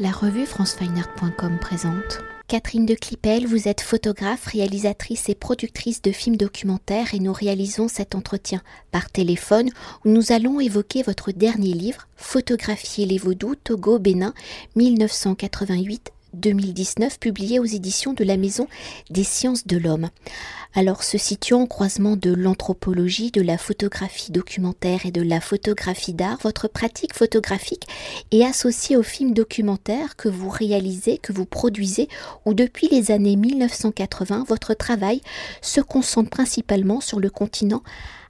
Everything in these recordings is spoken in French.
La revue francefineart.com présente. Catherine de Clipel, vous êtes photographe, réalisatrice et productrice de films documentaires et nous réalisons cet entretien par téléphone où nous allons évoquer votre dernier livre, Photographier les vaudous, Togo, Bénin, 1988 2019, publié aux éditions de la Maison des sciences de l'homme. Alors, se situant au croisement de l'anthropologie, de la photographie documentaire et de la photographie d'art, votre pratique photographique est associée au film documentaire que vous réalisez, que vous produisez, où depuis les années 1980, votre travail se concentre principalement sur le continent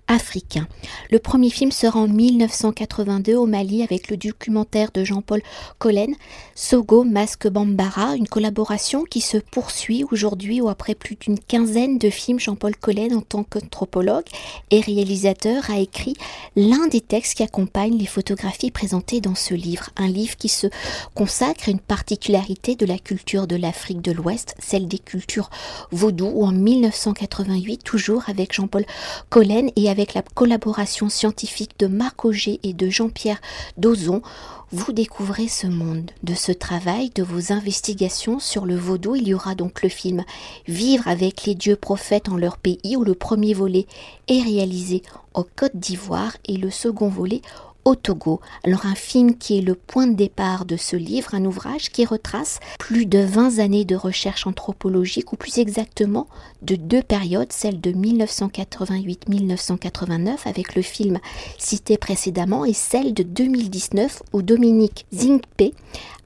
africain. Le premier film sera en 1982 au Mali avec le documentaire de Jean-Paul Collen, Sogo Masque Bambara, une collaboration qui se poursuit aujourd'hui ou après plus d'une quinzaine de films. Jean-Paul Collen, en tant qu'anthropologue et réalisateur, a écrit l'un des textes qui accompagnent les photographies présentées dans ce livre. Un livre qui se consacre à une particularité de la culture de l'Afrique de l'Ouest, celle des cultures vaudou, où en 1988, toujours avec Jean-Paul Collen et avec avec la collaboration scientifique de Marc Auger et de Jean-Pierre Dozon, vous découvrez ce monde. De ce travail, de vos investigations sur le vaudou, il y aura donc le film Vivre avec les dieux prophètes en leur pays, où le premier volet est réalisé en Côte d'Ivoire et le second volet au Togo. Alors un film qui est le point de départ de ce livre, un ouvrage qui retrace plus de 20 années de recherche anthropologique, ou plus exactement de deux périodes, celle de 1988-1989 avec le film cité précédemment et celle de 2019 où Dominique Zingpe,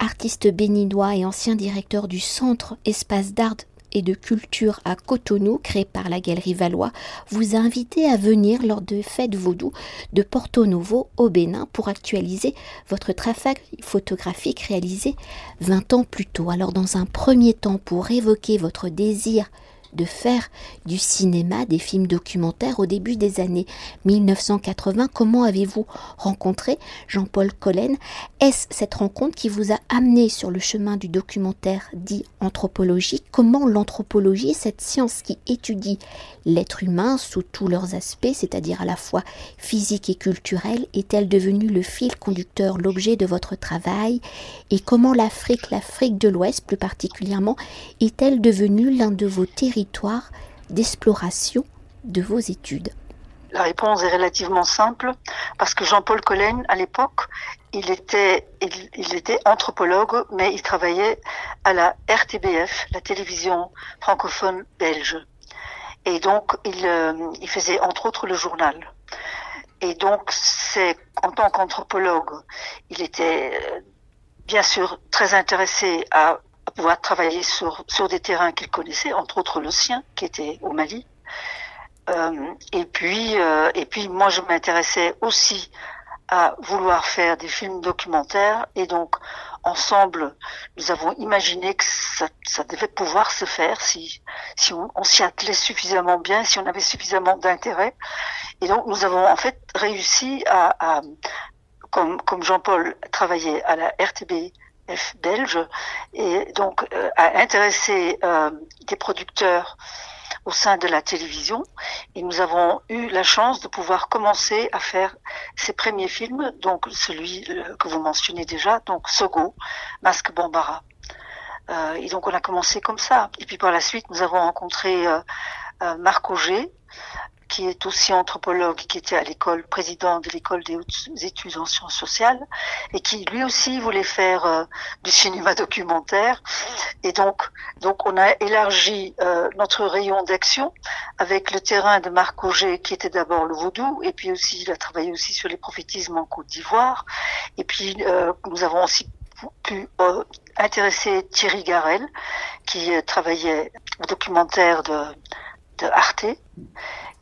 artiste béninois et ancien directeur du Centre Espace d'Art et de culture à Cotonou, créé par la Galerie Valois, vous a invité à venir lors de fêtes vaudou de Porto Novo au Bénin pour actualiser votre travail photographique réalisé 20 ans plus tôt. Alors dans un premier temps, pour évoquer votre désir de faire du cinéma, des films documentaires au début des années 1980. Comment avez-vous rencontré Jean-Paul Collen? Est-ce cette rencontre qui vous a amené sur le chemin du documentaire dit anthropologique? Comment l'anthropologie, cette science qui étudie l'être humain sous tous leurs aspects, c'est-à-dire à la fois physique et culturel, est-elle devenue le fil conducteur, l'objet de votre travail? Et comment l'Afrique, l'Afrique de l'Ouest plus particulièrement, est-elle devenue l'un de vos territoires d'exploration de vos études La réponse est relativement simple parce que Jean-Paul Collen, à l'époque, il était, anthropologue, mais il travaillait à la RTBF, la télévision francophone belge. Et donc, il, euh, il faisait entre autres le journal. Et donc, c'est en tant qu'anthropologue, il était euh, bien sûr très intéressé à pouvoir travailler sur, sur des terrains qu'il connaissait, entre autres le sien, qui était au Mali. Euh, et puis, euh, et puis, moi, je m'intéressais aussi à vouloir faire des films documentaires, et donc, ensemble, nous avons imaginé que ça, devait pouvoir se faire si, si on, s'y attelait suffisamment bien, si on avait suffisamment d'intérêt. Et donc, nous avons en fait réussi à, comme, comme Jean-Paul travaillait à la RTB belge et donc euh, a intéressé euh, des producteurs au sein de la télévision et nous avons eu la chance de pouvoir commencer à faire ces premiers films, donc celui euh, que vous mentionnez déjà, donc Sogo, Masque Bambara. et donc on a commencé comme ça. Et puis par la suite, nous avons rencontré Marc Auger, qui est aussi anthropologue, qui était à l'école, président de l'école des hautes études en sciences sociales, et qui lui aussi voulait faire euh, du cinéma documentaire. Et donc, donc on a élargi euh, notre rayon d'action avec le terrain de Marc Auger, qui était d'abord le vaudou, et puis aussi il a travaillé aussi sur les prophétismes en Côte d'Ivoire. Et puis euh, nous avons aussi pu intéresser Thierry Garel, qui travaillait au documentaire de, de Arte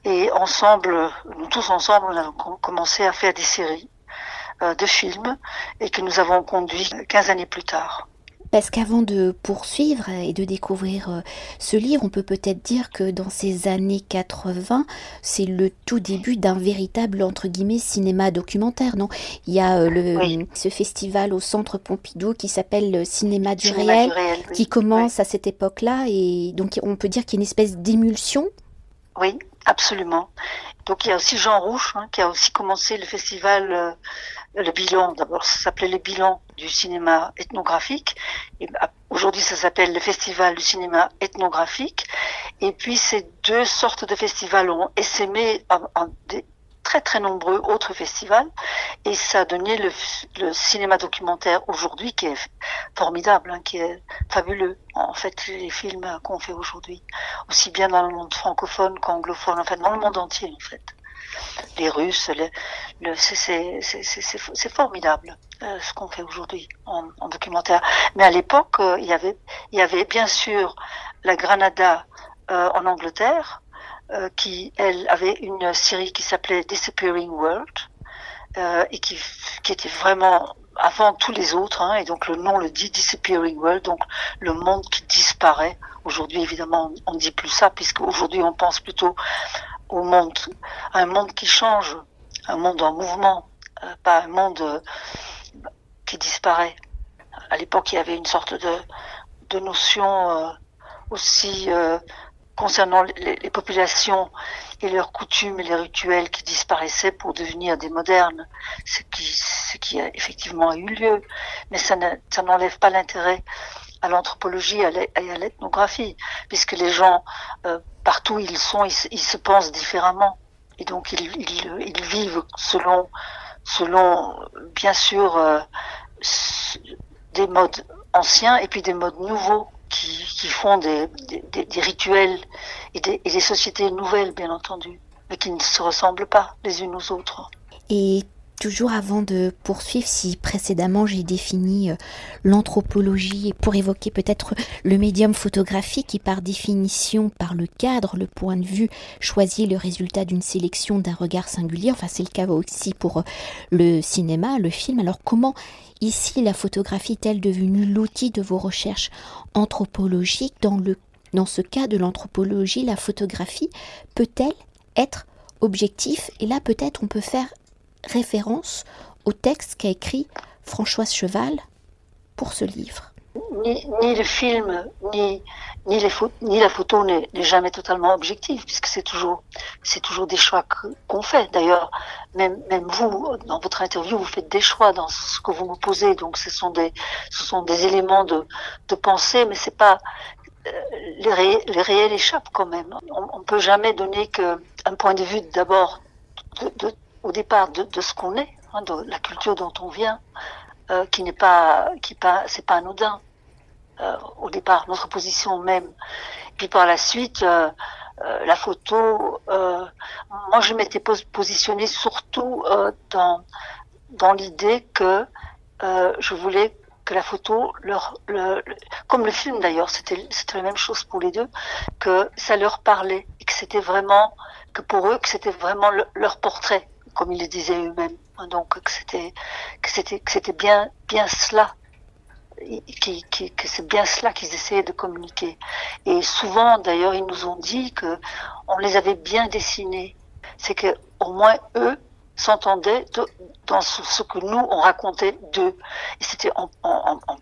et ensemble, nous tous ensemble, on a commencé à faire des séries euh, de films et que nous avons conduit 15 années plus tard. Parce qu'avant de poursuivre et de découvrir euh, ce livre, on peut peut-être dire que dans ces années 80, c'est le tout début d'un véritable entre guillemets cinéma documentaire, non? Il y a euh, le, ce festival au Centre Pompidou qui s'appelle Cinéma du réel, qui commence à cette époque-là, et donc on peut dire qu'il y a une espèce d'émulsion? Oui, Absolument. Donc il y a aussi Jean Rouche hein, qui a aussi commencé le festival euh, le bilan, d'abord ça s'appelait le bilan du cinéma ethnographique, et bah, aujourd'hui ça s'appelle le festival du cinéma ethnographique, et puis ces deux sortes de festivals ont essaimé en, très très nombreux autres festivals, et ça a donné le, cinéma documentaire aujourd'hui qui est formidable, hein, qui est fabuleux, en fait les films qu'on fait aujourd'hui, aussi bien dans le monde francophone qu'anglophone, en fait dans le monde entier en fait les Russes. le, c'est formidable euh, ce qu'on fait aujourd'hui en, en, documentaire. Mais à l'époque, euh, il y avait, il y avait bien sûr la Granada euh, en Angleterre, euh, qui elle avait une série qui s'appelait Disappearing World euh, et qui, qui était vraiment avant tous les autres, hein, et donc le nom le dit Disappearing World, donc le monde qui disparaît. Aujourd'hui, évidemment, on ne dit plus ça, puisque aujourd'hui on pense plutôt au monde, un monde qui change, un monde en mouvement, euh, pas un monde qui disparaît. À l'époque, il y avait une sorte de, de notion aussi concernant les, populations et leurs coutumes et les rituels qui disparaissaient pour devenir des modernes, ce qui, ce qui a effectivement eu lieu, mais ça n'enlève pas l'intérêt à l'anthropologie et à l'ethnographie, puisque les gens, euh, partout où ils sont, ils, ils, se pensent différemment. Et donc, ils, ils, ils vivent selon, selon bien sûr, euh, des modes anciens et puis des modes nouveaux qui, font des, rituels et des, sociétés nouvelles, bien entendu, mais qui ne se ressemblent pas les unes aux autres. Toujours avant de poursuivre, si précédemment j'ai défini euh, l'anthropologie pour évoquer peut-être le médium photographique qui par définition, par le cadre, le point de vue, choisit le résultat d'une sélection d'un regard singulier, enfin c'est le cas aussi pour euh, le cinéma, le film, alors comment ici la photographie est-elle devenue l'outil de vos recherches anthropologiques? Dans, le, dans ce cas de l'anthropologie, la photographie peut-elle être objectif? Et là peut-être on peut faire référence au texte qu'a écrit Françoise Cheval pour ce livre. Ni, le film, ni, ni, la photo n'est jamais totalement objective, puisque c'est toujours, toujours des choix qu'on fait. D'ailleurs, même, même vous, dans votre interview, vous faites des choix dans ce que vous me posez, donc ce sont des, ce sont des éléments de, de pensée, mais c'est pas, euh, les, ré, les réels échappent quand même. On, ne peut jamais donner qu'un point de vue d'abord de, au départ de, ce qu'on est, hein, de la culture dont on vient, euh, qui n'est pas, qui pas, c'est pas anodin. Euh, au départ, notre position même. Puis par la suite, euh, la photo, moi je m'étais positionnée surtout dans dans l'idée que je voulais que la photo leur, le, comme le film d'ailleurs, c'était c'était la même chose pour les deux, que ça leur parlait que c'était vraiment que pour eux que c'était vraiment le, leur portrait comme ils le disaient eux-mêmes. Donc que c'était que c'était que c'était bien bien cela qui, qui, que c'est bien cela qu'ils essayaient de communiquer. Et souvent, d'ailleurs, ils nous ont dit que on les avait bien dessinés. C'est que au moins eux s'entendaient dans ce, que nous on racontait d'eux. Et c'était en,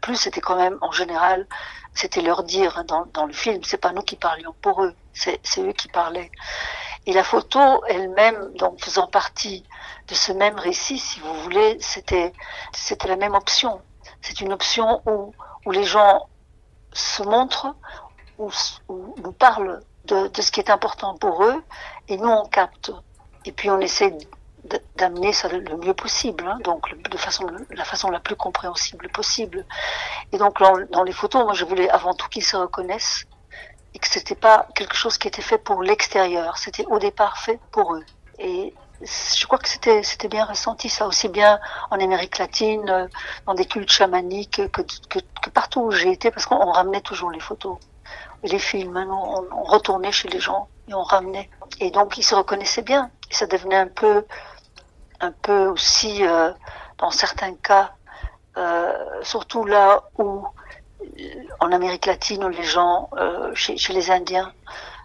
plus, c'était quand même en général, c'était leur dire hein, dans, dans le film. C'est pas nous qui parlions pour eux, c'est eux qui parlaient. Et la photo elle-même, donc faisant partie de ce même récit, si vous voulez, c'était la même option. C'est une option où, où les gens se montrent, où, nous parlent de, de, ce qui est important pour eux, et nous on capte. Et puis on essaie d'amener ça le mieux possible, hein, donc de façon la façon la plus compréhensible possible. Et donc dans les photos, moi je voulais avant tout qu'ils se reconnaissent et que c'était pas quelque chose qui était fait pour l'extérieur, c'était au départ fait pour eux. Et je crois que c'était c'était bien ressenti ça aussi bien en Amérique latine, euh, dans des cultes chamaniques que, partout où j'ai été, parce qu'on ramenait toujours les photos et les films, hein, on, on, retournait chez les gens et on ramenait. Et donc ils se reconnaissaient bien. Et ça devenait un peu un peu aussi euh, dans certains cas, euh, surtout là où en Amérique latine, les gens, euh, chez, les Indiens,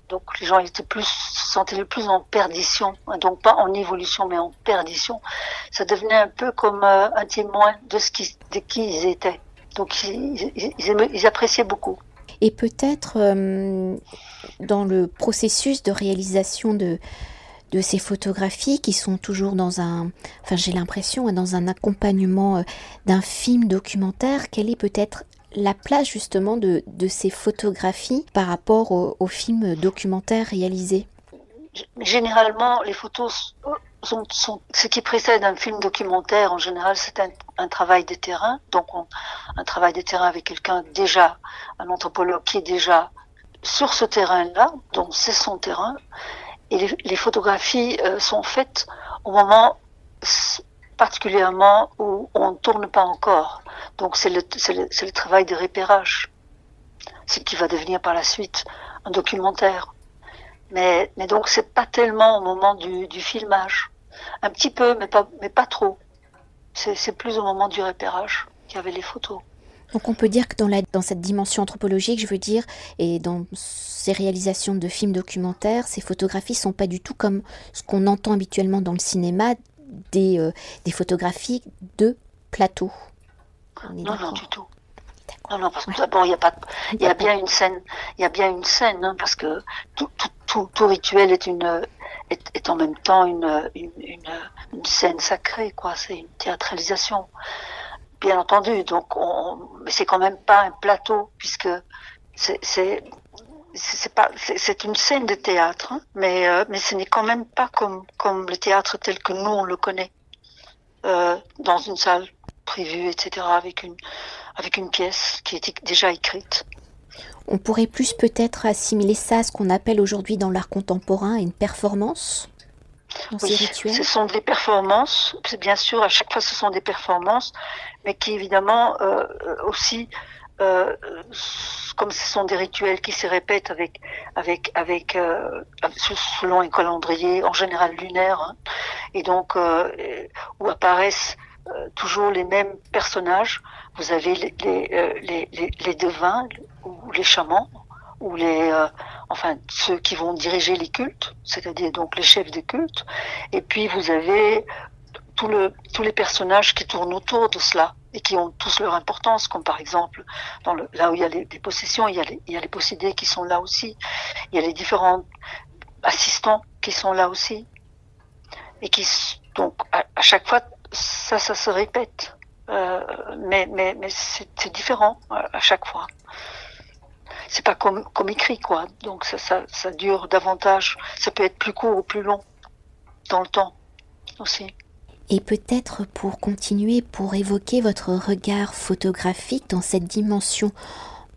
donc les gens étaient plus, se sentaient le plus en perdition, donc pas en évolution, mais en perdition. Ça devenait un peu comme euh, un témoin de ce qui, de qui ils étaient. Donc ils, ils, appréciaient beaucoup. Et peut-être euh, dans le processus de réalisation de, de ces photographies qui sont toujours dans un, enfin j'ai l'impression, dans un accompagnement d'un film documentaire, quelle est peut-être la place justement de, ces photographies par rapport aux films documentaires réalisés Généralement, les photos sont, ce qui précède un film documentaire, en général, c'est un, travail de terrain. Donc, un travail de terrain avec quelqu'un déjà, un anthropologue qui est déjà sur ce terrain-là, donc c'est son terrain. Et les, photographies euh, sont faites au moment particulièrement où on ne tourne pas encore. Donc, c'est le, le, travail de repérage, ce qui va devenir par la suite un documentaire. Mais, mais donc, c'est pas tellement au moment du, du filmage. Un petit peu, mais pas, mais pas trop. C'est plus au moment du repérage qu'il y avait les photos. Donc on peut dire que dans, la, dans cette dimension anthropologique, je veux dire, et dans ces réalisations de films documentaires, ces photographies sont pas du tout comme ce qu'on entend habituellement dans le cinéma, des, euh, des photographies de plateau. Non, non, du tout. Non, non, parce que d'abord, il y a pas, il y a bien une scène, il y a bien une scène, hein, parce que tout, tout, tout, tout, rituel est une, est, en même temps une, une, scène sacrée, quoi. C'est une théâtralisation, bien entendu. Donc, on, mais c'est quand même pas un plateau, puisque c'est c'est pas c'est une scène de théâtre, hein, mais euh, mais ce n'est quand même pas comme comme le théâtre tel que nous on le connaît euh, dans une salle prévue, etc. avec une avec une pièce qui est déjà écrite. On pourrait plus peut-être assimiler ça à ce qu'on appelle aujourd'hui dans l'art contemporain une performance oui, ce sont des performances, bien sûr, à chaque fois ce sont des performances, mais qui évidemment euh, aussi, euh, comme ce sont des rituels qui se répètent avec, avec, avec, euh, selon un calendrier en général lunaire, hein, et donc où apparaissent toujours les mêmes personnages. Vous avez les, les, les, devins, ou les chamans, ou les, euh, enfin ceux qui vont diriger les cultes, c'est-à-dire donc les chefs des cultes, et puis vous avez tout le, tous les personnages qui tournent autour de cela et qui ont tous leur importance, comme par exemple dans le, là où il y a les, possessions, il y a les, il y a les possédés qui sont là aussi, il y a les différents assistants qui sont là aussi, et qui donc à, à chaque fois ça, ça se répète, euh, mais mais mais c'est différent euh, à chaque fois c'est pas comme, comme écrit, quoi. Donc ça, ça, ça dure davantage. Ça peut être plus court ou plus long dans le temps aussi. Et peut-être pour continuer, pour évoquer votre regard photographique dans cette dimension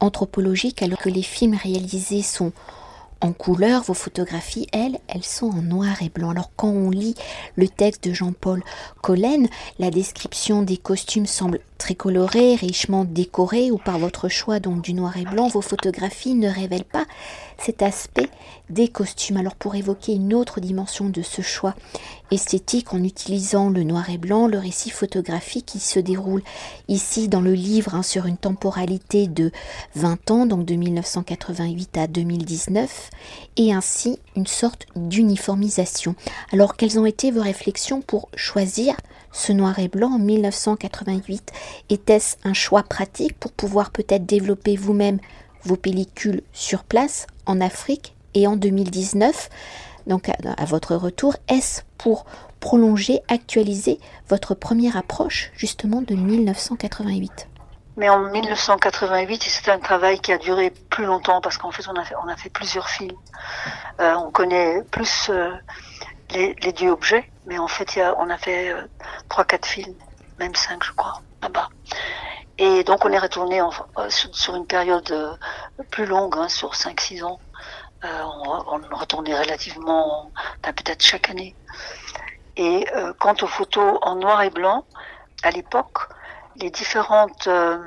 anthropologique, alors que les films réalisés sont en couleur, vos photographies, elles, elles sont en noir et blanc. Alors quand on lit le texte de Jean-Paul Collen, la description des costumes semble très colorée, richement décorée, ou par votre choix donc du noir et blanc, vos photographies ne révèlent pas cet aspect des costumes. Alors pour évoquer une autre dimension de ce choix esthétique en utilisant le noir et blanc, le récit photographique qui se déroule ici dans le livre hein, sur une temporalité de 20 ans, donc de 1988 à 2019, et ainsi une sorte d'uniformisation. Alors quelles ont été vos réflexions pour choisir ce noir et blanc en 1988 Était-ce un choix pratique pour pouvoir peut-être développer vous-même vos pellicules sur place en Afrique et en 2019 donc à, votre retour, est-ce pour prolonger, actualiser votre première approche justement de 1988 mais en 1988, c'est un travail qui a duré plus longtemps parce qu'en fait, on a fait, on a fait plusieurs films. Euh, on connaît plus euh, les, les dieux objets, mais en fait, y a, on a fait euh, trois, quatre films, même cinq, je crois, là-bas. Et donc, on est retourné euh, sur, une période plus longue, hein, sur 5-6 ans. Euh, on, retournait relativement, ben, peut-être chaque année. Et euh, quant aux photos en noir et blanc, à l'époque, les différentes euh,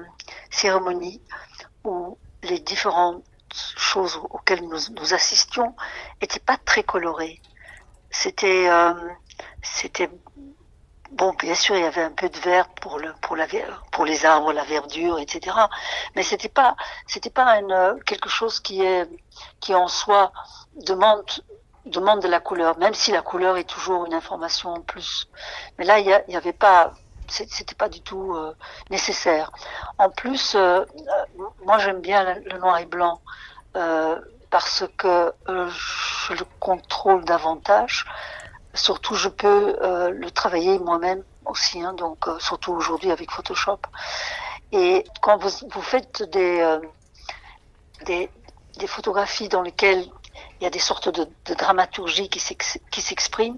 cérémonies ou les différentes choses auxquelles nous, nous assistions n'étaient pas très colorées. C'était c'était Bon, bien sûr, il y avait un peu de vert pour le pour la pour les arbres, la verdure, etc. Mais c'était pas c'était pas une, euh, quelque chose qui est qui en soi demande demande de la couleur, même si la couleur est toujours une information en plus. Mais là, il y, avait pas c'était pas du tout euh, nécessaire. En plus, euh, moi j'aime bien le, noir et blanc parce que je le contrôle davantage surtout, je peux le travailler moi-même aussi, hein, donc surtout aujourd'hui avec Photoshop. Et quand vous, faites des, des, des photographies dans lesquelles il y a des sortes de, dramaturgie qui s'expriment,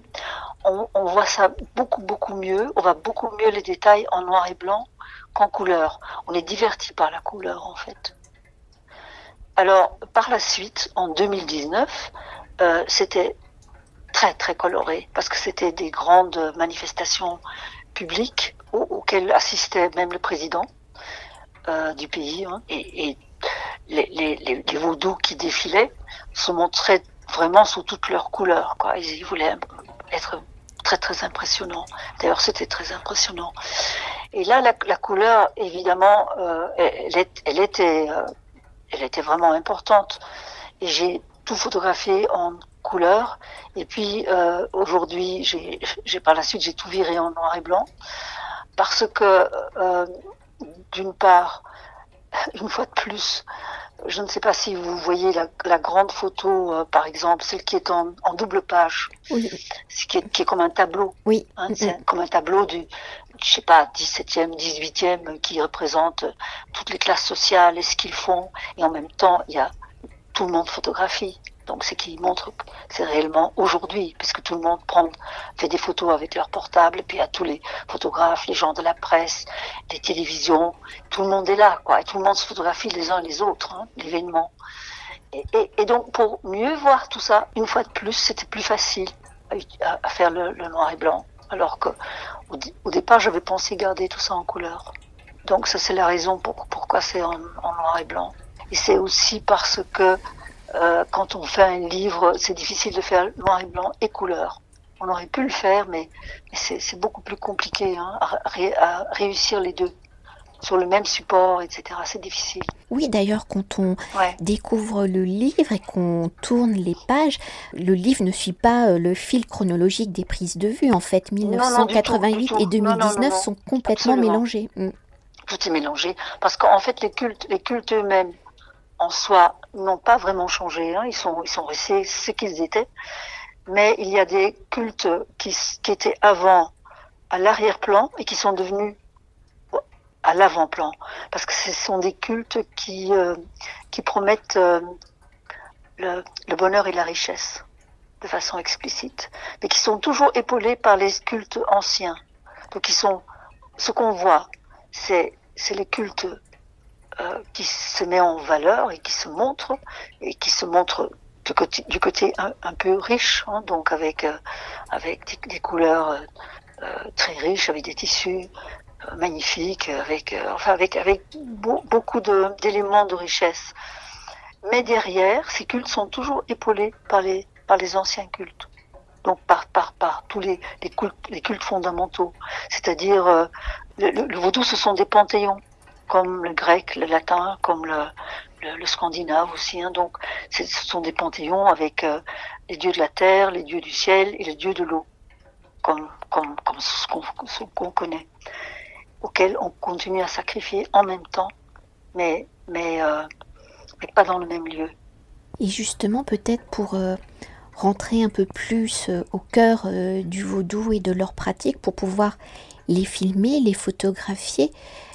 on, voit ça beaucoup, beaucoup mieux, on voit beaucoup mieux les détails en noir et blanc qu'en couleur. On est diverti par la couleur, en fait. Alors, par la suite, en 2019, euh, c'était très, très coloré, parce que c'était des grandes manifestations publiques auxquelles assistait même le président euh, du pays, hein, et, les, les, vaudous qui défilaient se montraient vraiment sous toutes leurs couleurs. Quoi. Ils, voulaient être très très impressionnants. D'ailleurs, c'était très impressionnant. Et là, la, couleur, évidemment, euh, elle, était, euh, elle était vraiment importante. Et j'ai tout photographié en couleur. Et puis euh, aujourd'hui, j'ai par la suite, j'ai tout viré en noir et blanc parce que euh, d'une part, une fois de plus, je ne sais pas si vous voyez la, grande photo, euh, par exemple, celle qui est en, double page, oui. qui, est, qui est comme un tableau. Oui. Hein, comme un tableau du, je sais pas, 17e, 18e, qui représente toutes les classes sociales et ce qu'ils font. Et en même temps, il y a tout le monde photographie. Donc, c'est qui montre que c'est réellement aujourd'hui, puisque tout le monde prend, fait des photos avec leur portable, et puis a tous les photographes, les gens de la presse, les télévisions, tout le monde est là, quoi, et tout le monde se photographie les uns les autres, hein, l'événement. Et, donc, pour mieux voir tout ça, une fois de plus, c'était plus facile à, à faire le, noir et blanc, alors que au, au départ, j'avais pensé garder tout ça en couleur. Donc, ça, c'est la raison pour, pourquoi c'est en noir et blanc. Et c'est aussi parce que euh, quand on fait un livre, c'est difficile de faire noir et blanc et couleur. On aurait pu le faire, mais, mais c'est beaucoup plus compliqué hein, à, à, réussir les deux sur le même support, etc. C'est difficile. Oui, d'ailleurs, quand on ouais. découvre le livre et qu'on tourne les pages, le livre ne suit pas euh, le fil chronologique des prises de vue. En fait, 1988 non, non, tout, et 2019 non, sont complètement Absolument. mélangés. Mm. Tout est mélangé parce qu'en fait, les cultes, les cultes eux-mêmes en soi n'ont pas vraiment changé. Hein. Ils sont, ils sont restés ce qu'ils étaient. Mais il y a des cultes qui, qui étaient avant à l'arrière-plan et qui sont devenus à l'avant-plan. Parce que ce sont des cultes qui, euh, qui promettent euh, le, le, bonheur et la richesse de façon explicite, mais qui sont toujours épaulés par les cultes anciens. Donc ils sont, ce qu'on voit, c'est, c'est les cultes euh, qui se met en valeur et qui se montre et qui se montre du côté, un, peu riche, hein, donc avec euh, avec des, des couleurs euh, euh, très riches, avec des tissus magnifiques, avec enfin avec avec beau, beaucoup d'éléments de, richesse. Mais derrière, ces cultes sont toujours épaulés par les par les anciens cultes donc par, par, par tous les, les, cultes, les cultes fondamentaux. C'est-à-dire, euh, le, le, vaudou, ce sont des panthéons comme le grec, le latin, comme le, scandinave aussi. Hein. Donc, ce sont des panthéons avec euh, les dieux de la terre, les dieux du ciel et les dieux de l'eau, comme, comme, comme ce qu'on qu connaît, auxquels on continue à sacrifier en même temps, mais, mais, euh, pas dans le même lieu. Et justement, peut-être pour euh, rentrer un peu plus au cœur du vaudou et de leurs pratiques, pour pouvoir les filmer, les photographier,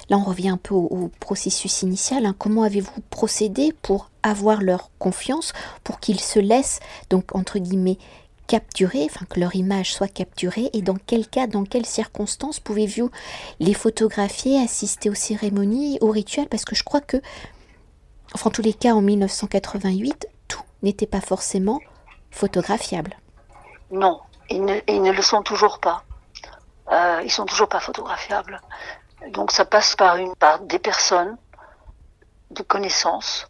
Là, on revient un peu au, processus initial. Hein. Comment avez-vous procédé pour avoir leur confiance, pour qu'ils se laissent, donc, entre guillemets, capturer, enfin que leur image soit capturée, et dans quel cas, dans quelles circonstances pouvez-vous les photographier, assister aux cérémonies, aux rituels? Parce que je crois que, enfin, en tous les cas, en 1988, tout n'était pas forcément photographiable. Non, ils ne, ils ne le sont toujours pas. Euh, ils sont toujours pas photographiables. Donc ça passe par, une, par des personnes de connaissances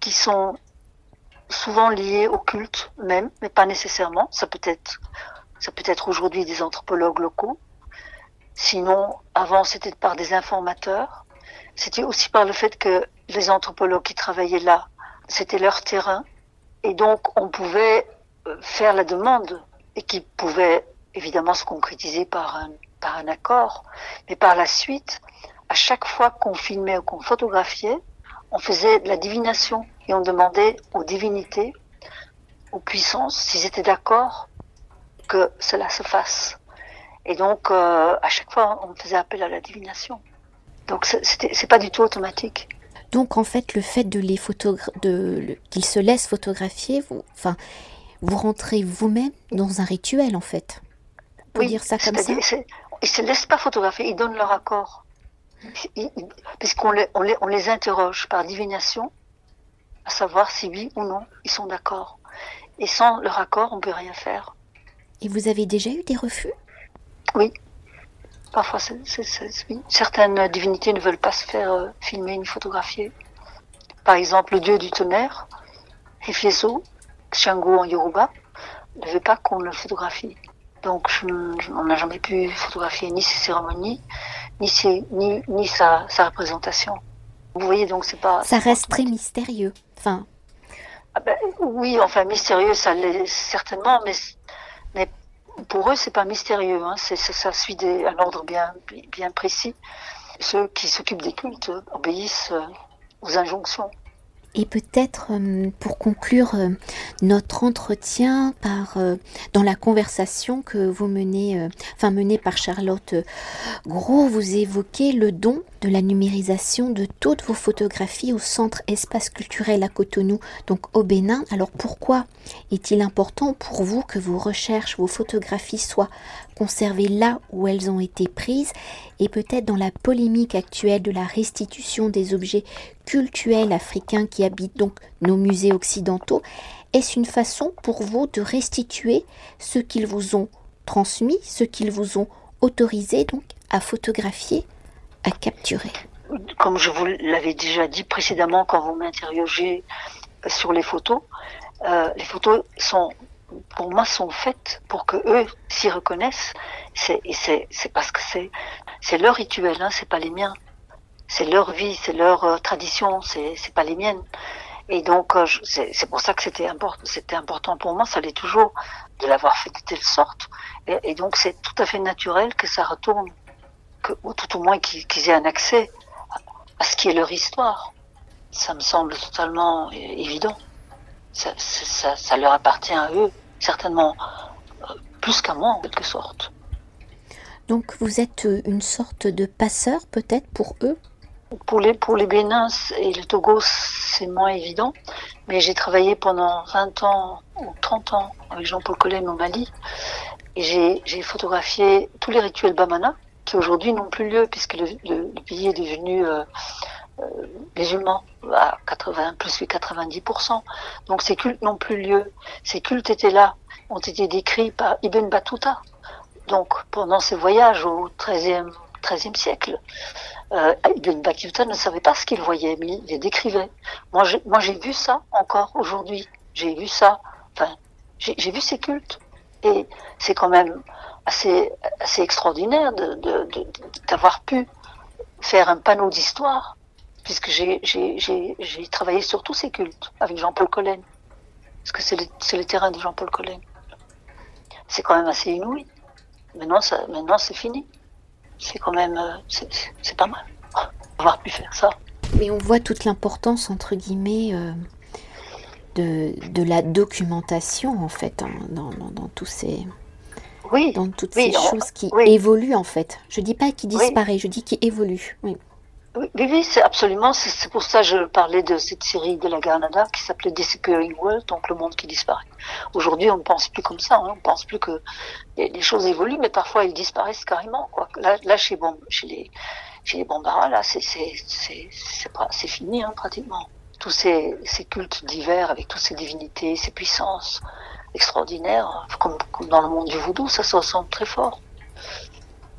qui sont souvent liées au culte même, mais pas nécessairement. Ça peut être, ça peut être aujourd'hui des anthropologues locaux. Sinon, avant, c'était par des informateurs. C'était aussi par le fait que les anthropologues qui travaillaient là, c'était leur terrain. Et donc, on pouvait euh, faire la demande et qui pouvait évidemment se concrétiser par un, par un accord, mais par la suite, à chaque fois qu'on filmait ou qu'on photographiait, on faisait de la divination et on demandait aux divinités, aux puissances, s'ils étaient d'accord que cela se fasse. Et donc, euh, à chaque fois, on faisait appel à la divination. Donc, c'est pas du tout automatique. Donc, en fait, le fait de les de qu'ils se laissent photographier, vous, enfin, vous rentrez vous-même dans un rituel, en fait. On peut dire ça comme ça? Ils se laissent pas photographier, ils donnent leur accord, puisqu'on les, on les, on les interroge par divination, à savoir si oui ou non ils sont d'accord. Et sans leur accord, on peut rien faire. Et vous avez déjà eu des refus? Oui. Parfois, certaines divinités ne veulent pas se faire euh, filmer ni photographier. Par exemple, le dieu du tonnerre, Hefieso, Xiangu en Yoruba, ne veut pas qu'on le photographie. Donc, on n'a jamais pu photographier ni ses cérémonies, ni, ni, ni sa, représentation. Vous voyez, donc c'est pas. Ça reste très mystérieux. Enfin. Ah ben, oui, enfin mystérieux, ça l'est certainement, mais mais pour eux, c'est pas mystérieux. Hein. C'est, ça suit des, un ordre bien, bien précis. Ceux qui s'occupent des cultes obéissent euh, aux injonctions. Et peut-être euh, pour conclure euh, notre entretien par euh, dans la conversation que vous menez, enfin menée par Charlotte Gros, vous évoquez le don de la numérisation de toutes vos photographies au centre espace culturel à Cotonou, donc au Bénin. Alors pourquoi est-il important pour vous que vos recherches, vos photographies soient conservées là où elles ont été prises et peut-être dans la polémique actuelle de la restitution des objets cultuels africains qui habitent donc nos musées occidentaux, est-ce une façon pour vous de restituer ce qu'ils vous ont transmis, ce qu'ils vous ont autorisé donc à photographier, à capturer? Comme je vous l'avais déjà dit précédemment quand vous m'interrogez sur les photos, euh, les photos sont pour moi sont faites pour que eux s'y reconnaissent. C'est c'est parce que c'est c'est leur rituel, hein, c'est pas les miens. C'est leur vie, c'est leur euh, tradition, c'est c'est pas les miennes. Et donc euh, c'est pour ça que c'était important, c'était important pour moi, ça l'est toujours de l'avoir fait de telle sorte. Et, et donc c'est tout à fait naturel que ça retourne, que ou tout au moins qu'ils aient un accès à ce qui est leur histoire. Ça me semble totalement évident ça, leur appartient à eux, certainement euh, plus qu'à moi en quelque sorte. Donc vous êtes euh, une sorte de passeur peut-être pour eux? Pour les, pour les Bénins et le Togo, c'est moins évident, mais j'ai travaillé pendant 20 ans ou 30 ans avec Jean-Paul Collen au Mali, et j'ai photographié tous les rituels Bamana, qui aujourd'hui n'ont plus lieu puisque le, pays est devenu euh, musulmans à 80 plus 90%. Donc ces cultes n'ont plus lieu. Ces cultes étaient là, ont été décrits par Ibn Battuta. Donc pendant ses voyages au XIIIe 13e siècle, euh, Ibn Battuta ne savait pas ce qu'il voyait, mais il les décrivait. Moi, j'ai, vu ça encore aujourd'hui. J'ai vu ça. Enfin, j'ai, vu ces cultes. Et c'est quand même assez, assez extraordinaire de, de, d'avoir pu faire un panneau d'histoire puisque j'ai travaillé sur tous ces cultes avec Jean-Paul Collen, parce que c'est le, le, terrain de Jean-Paul Collen. C'est quand même assez inouï. Maintenant, ça, maintenant c'est fini. C'est quand même, euh, c'est pas mal d'avoir pu faire ça. Mais on voit toute l'importance, entre guillemets, euh, de, de, la documentation, en fait, hein, dans, dans, tous ces... Oui, dans toutes ces choses qui évoluent en fait. Je dis pas qui disparaît, je dis qui évoluent. Oui. Oui, c'est absolument. C'est pour ça que je parlais de cette série de la Granada qui s'appelait Disappearing World, donc le monde qui disparaît. Aujourd'hui, on ne pense plus comme ça. Hein. On ne pense plus que les choses évoluent, mais parfois elles disparaissent carrément. Quoi. Là, là chez, bon, chez les chez les Bambara, là, c'est c'est fini hein, pratiquement. Tous ces, ces cultes divers avec toutes ces divinités, ces puissances extraordinaires, comme, comme dans le monde du voodoo, ça se ressemble très fort.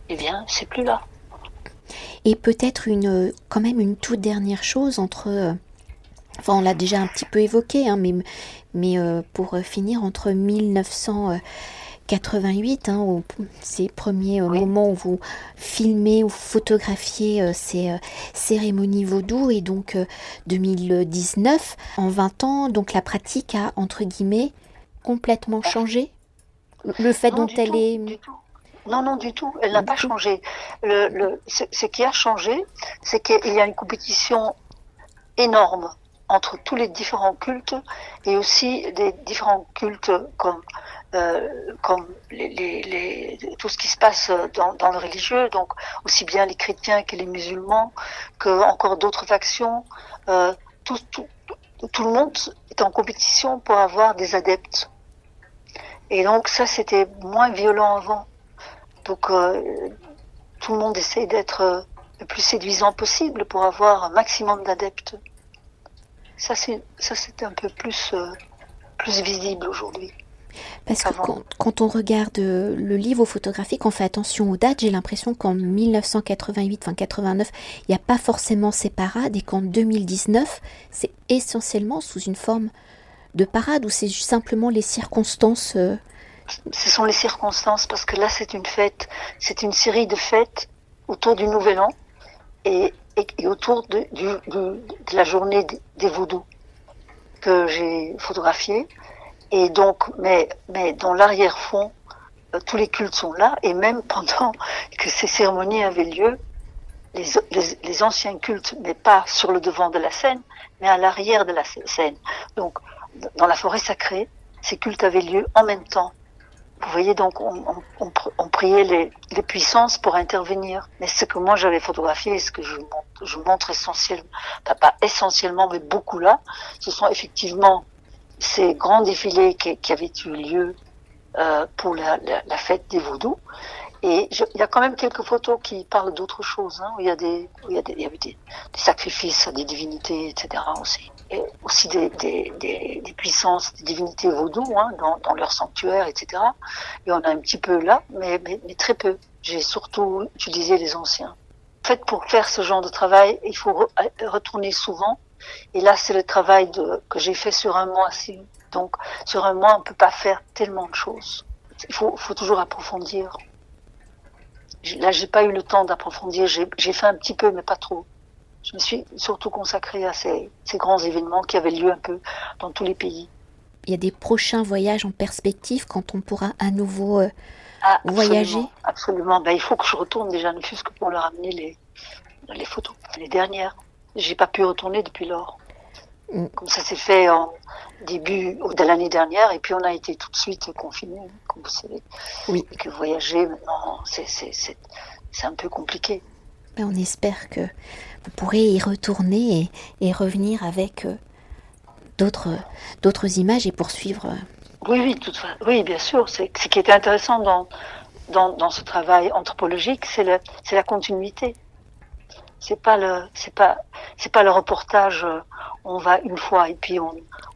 Eh bien, c'est plus là. Et peut-être une, quand même une toute dernière chose entre, euh, enfin on l'a déjà un petit peu évoqué, hein, mais, mais euh, pour finir entre 1988, hein, ces premiers euh, moments où vous filmez ou photographiez ces cérémonies vaudou, et donc 2019, en 20 ans, donc la pratique a, entre guillemets, complètement changé. Le fait dont elle est... Non, non, du tout. Elle n'a pas changé. Le, ce, qui a changé, c'est qu'il y a une compétition énorme entre tous les différents cultes et aussi des différents cultes comme euh, comme les, les, les, tout ce qui se passe dans, dans, le religieux, donc aussi bien les chrétiens que les musulmans, que encore d'autres factions. Euh, tout, tout, tout le monde est en compétition pour avoir des adeptes. Et donc ça, c'était moins violent avant. Donc euh, tout le monde essaie d'être euh, le plus séduisant possible pour avoir un maximum d'adeptes. Ça, c'est un peu plus euh, plus visible aujourd'hui. Parce que quand, quand, on regarde le livre photographique, on fait attention aux dates. J'ai l'impression qu'en 1988, enfin 89, il n'y a pas forcément ces parades et qu'en 2019, c'est essentiellement sous une forme de parade ou c'est simplement les circonstances. Ce sont les circonstances parce que là, c'est une fête, c'est une série de fêtes autour du Nouvel An et, autour de, la journée des vaudous que j'ai photographié. Et donc, mais, dans l'arrière-fond, euh, tous les cultes sont là, et même pendant que ces cérémonies avaient lieu, les, anciens cultes, mais pas sur le devant de la scène, mais à l'arrière de la scène. Donc, dans la forêt sacrée, ces cultes avaient lieu en même temps. Vous voyez, donc, on, priait les, puissances pour intervenir. Mais ce que moi j'avais photographié, et ce que je montre, essentiellement, pas, essentiellement, mais beaucoup là, ce sont effectivement ces grands défilés qui, avaient eu lieu euh, pour la, la, la, fête des vaudous. Et il y a quand même quelques photos qui parlent d'autre chose. Hein, où il y a des, où il y a des, il y avait des, des sacrifices à des divinités, etc. aussi. Et aussi des, des, des, des puissances, des divinités vaudou hein, dans, dans leur sanctuaire, etc. Et on a un petit peu là, mais, mais, mais très peu. J'ai surtout utilisé les anciens. En fait, pour faire ce genre de travail, il faut re, retourner souvent et là, c'est le travail de, que j'ai fait sur un mois. Donc, sur un mois, on ne peut pas faire tellement de choses. Il faut, faut toujours approfondir. Là, j'ai pas eu le temps d'approfondir. J'ai fait un petit peu, mais pas trop. Je me suis surtout consacrée à ces, ces, grands événements qui avaient lieu un peu dans tous les pays. Il y a des prochains voyages en perspective quand on pourra à nouveau euh, ah, absolument, voyager? Absolument. Ben, il faut que je retourne déjà, ne fût-ce que pour leur amener les, les photos, les dernières. J'ai pas pu retourner depuis lors. Mm. Comme ça s'est fait en début de l'année dernière, et puis on a été tout de suite confinés, comme vous savez. Oui. Et que voyager maintenant, c'est un peu compliqué. Ben on espère que vous pourrez y retourner et, et revenir avec euh, d'autres d'autres images et poursuivre. euh, Oui, oui, toute, oui, bien sûr. C'est ce qui était intéressant dans dans, dans ce travail anthropologique, c'est la continuité c'est pas le c'est pas c'est pas le reportage euh, on va une fois et puis on,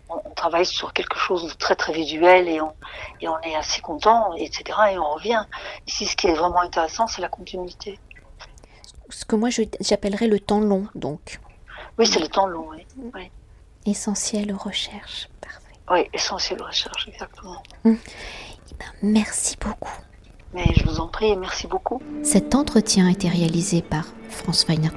on, on, travaille sur quelque chose de très très visuel et on et on est assez content etc et on revient. Ici ce qui est vraiment intéressant c'est la continuité. Ce que moi j'appellerais le temps long donc. Oui c'est le temps long oui, oui. essentiel aux recherches parfait. Oui essentiel aux recherches exactement hum. ben, merci beaucoup mais je vous en prie, merci beaucoup. Cet entretien a été réalisé par France Weiner